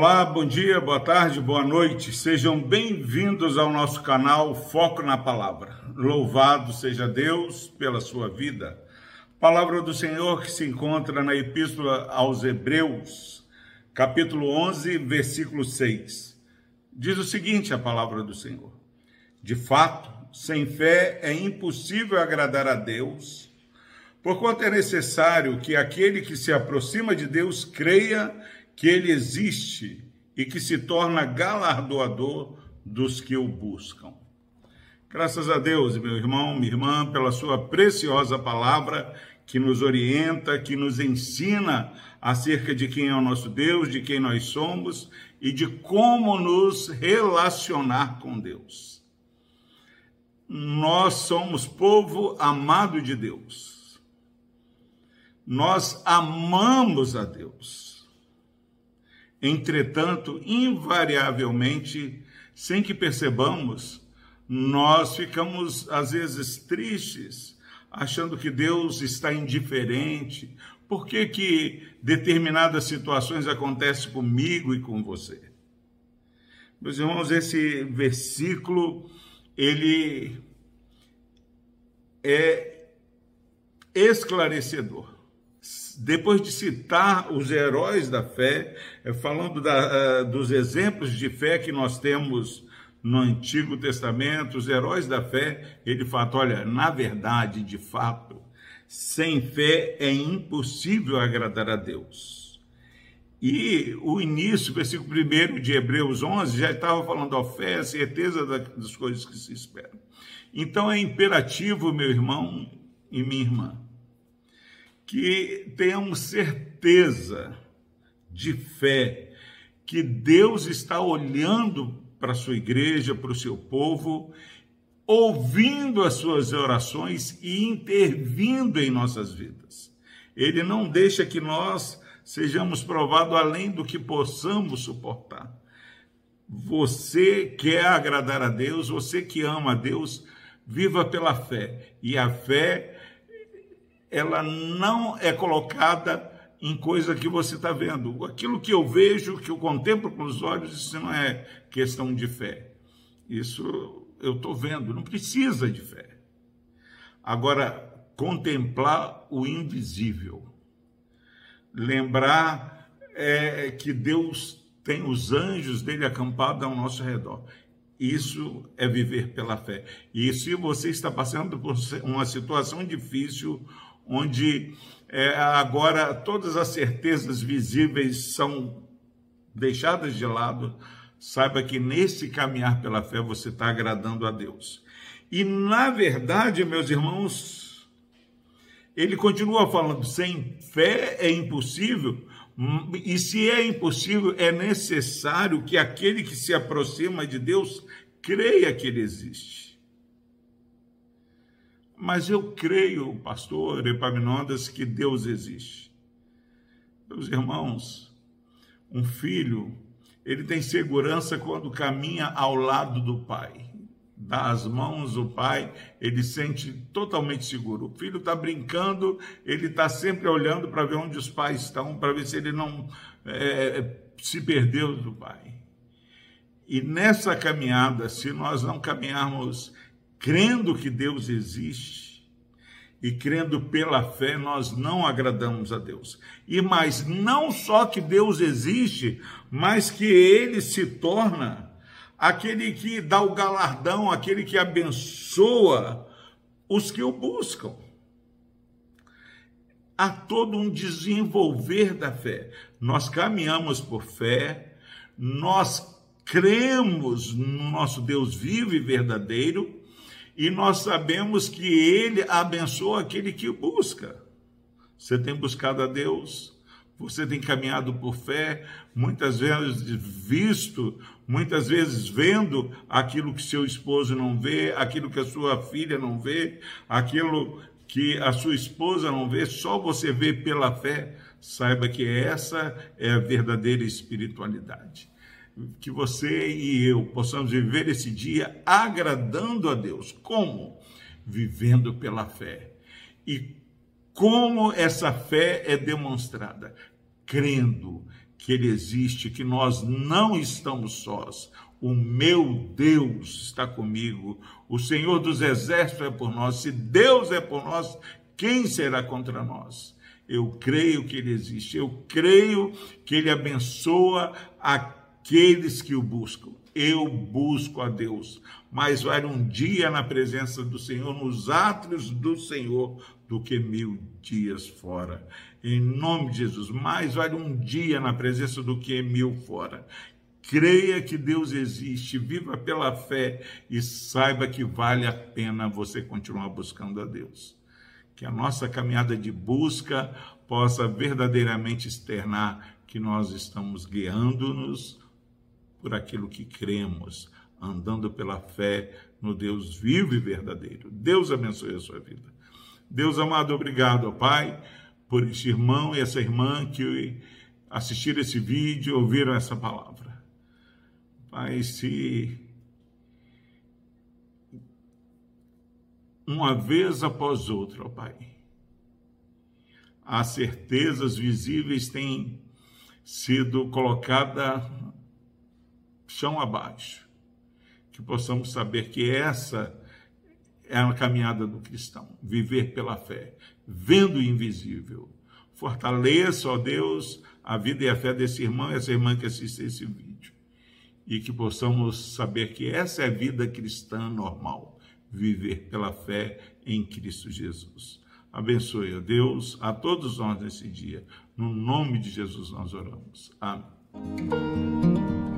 Olá, bom dia, boa tarde, boa noite. Sejam bem-vindos ao nosso canal Foco na Palavra. Louvado seja Deus pela sua vida. Palavra do Senhor que se encontra na Epístola aos Hebreus, capítulo 11, versículo 6. Diz o seguinte: a palavra do Senhor. De fato, sem fé é impossível agradar a Deus, porquanto é necessário que aquele que se aproxima de Deus creia que ele existe e que se torna galardoador dos que o buscam. Graças a Deus, meu irmão, minha irmã, pela sua preciosa palavra que nos orienta, que nos ensina acerca de quem é o nosso Deus, de quem nós somos e de como nos relacionar com Deus. Nós somos povo amado de Deus. Nós amamos a Deus Entretanto, invariavelmente, sem que percebamos, nós ficamos às vezes tristes, achando que Deus está indiferente. Por que, que determinadas situações acontecem comigo e com você? Meus irmãos, esse versículo, ele é esclarecedor depois de citar os heróis da fé, eh, falando da, eh, dos exemplos de fé que nós temos no Antigo Testamento, os heróis da fé, ele fala: olha, na verdade, de fato, sem fé é impossível agradar a Deus. E o início, versículo 1 de Hebreus 11, já estava falando a fé, a certeza das coisas que se esperam. Então é imperativo, meu irmão e minha irmã, que tenhamos certeza de fé que Deus está olhando para a sua igreja, para o seu povo, ouvindo as suas orações e intervindo em nossas vidas. Ele não deixa que nós sejamos provados além do que possamos suportar. Você quer agradar a Deus, você que ama a Deus, viva pela fé. E a fé ela não é colocada em coisa que você está vendo. Aquilo que eu vejo, que eu contemplo com os olhos, isso não é questão de fé. Isso eu estou vendo, não precisa de fé. Agora, contemplar o invisível. Lembrar é, que Deus tem os anjos dele acampados ao nosso redor. Isso é viver pela fé. E se você está passando por uma situação difícil, onde é, agora todas as certezas visíveis são deixadas de lado, saiba que nesse caminhar pela fé você está agradando a Deus. E na verdade, meus irmãos, ele continua falando: sem fé é impossível, e se é impossível, é necessário que aquele que se aproxima de Deus creia que ele existe. Mas eu creio, pastor Epaminondas, que Deus existe. Meus irmãos, um filho, ele tem segurança quando caminha ao lado do pai. Dá as mãos o pai, ele sente totalmente seguro. O filho está brincando, ele está sempre olhando para ver onde os pais estão, para ver se ele não é, se perdeu do pai. E nessa caminhada, se nós não caminharmos crendo que Deus existe e crendo pela fé, nós não agradamos a Deus. E mais, não só que Deus existe, mas que ele se torna aquele que dá o galardão, aquele que abençoa os que o buscam. Há todo um desenvolver da fé. Nós caminhamos por fé, nós cremos no nosso Deus vivo e verdadeiro, e nós sabemos que ele abençoa aquele que o busca. Você tem buscado a Deus, você tem caminhado por fé, muitas vezes visto, muitas vezes vendo aquilo que seu esposo não vê, aquilo que a sua filha não vê, aquilo que a sua esposa não vê, só você vê pela fé. Saiba que essa é a verdadeira espiritualidade que você e eu possamos viver esse dia agradando a Deus. Como? Vivendo pela fé. E como essa fé é demonstrada? Crendo que Ele existe, que nós não estamos sós. O meu Deus está comigo. O Senhor dos Exércitos é por nós. Se Deus é por nós, quem será contra nós? Eu creio que Ele existe. Eu creio que Ele abençoa aqueles que o buscam. Eu busco a Deus. Mais vale um dia na presença do Senhor, nos átrios do Senhor, do que mil dias fora. Em nome de Jesus, mais vale um dia na presença do que mil fora. Creia que Deus existe, viva pela fé e saiba que vale a pena você continuar buscando a Deus. Que a nossa caminhada de busca possa verdadeiramente externar que nós estamos guiando-nos por aquilo que cremos, andando pela fé no Deus vivo e verdadeiro. Deus abençoe a sua vida. Deus amado, obrigado, Pai, por esse irmão e essa irmã que assistiram esse vídeo, ouviram essa palavra. Pai, se uma vez após outra, ó Pai, as certezas visíveis têm sido colocadas chão abaixo, que possamos saber que essa é a caminhada do cristão, viver pela fé, vendo o invisível. Fortaleça, ó Deus, a vida e a fé desse irmão e essa irmã que assiste esse vídeo e que possamos saber que essa é a vida cristã normal, viver pela fé em Cristo Jesus. Abençoe, ó Deus, a todos nós nesse dia. No nome de Jesus nós oramos. Amém.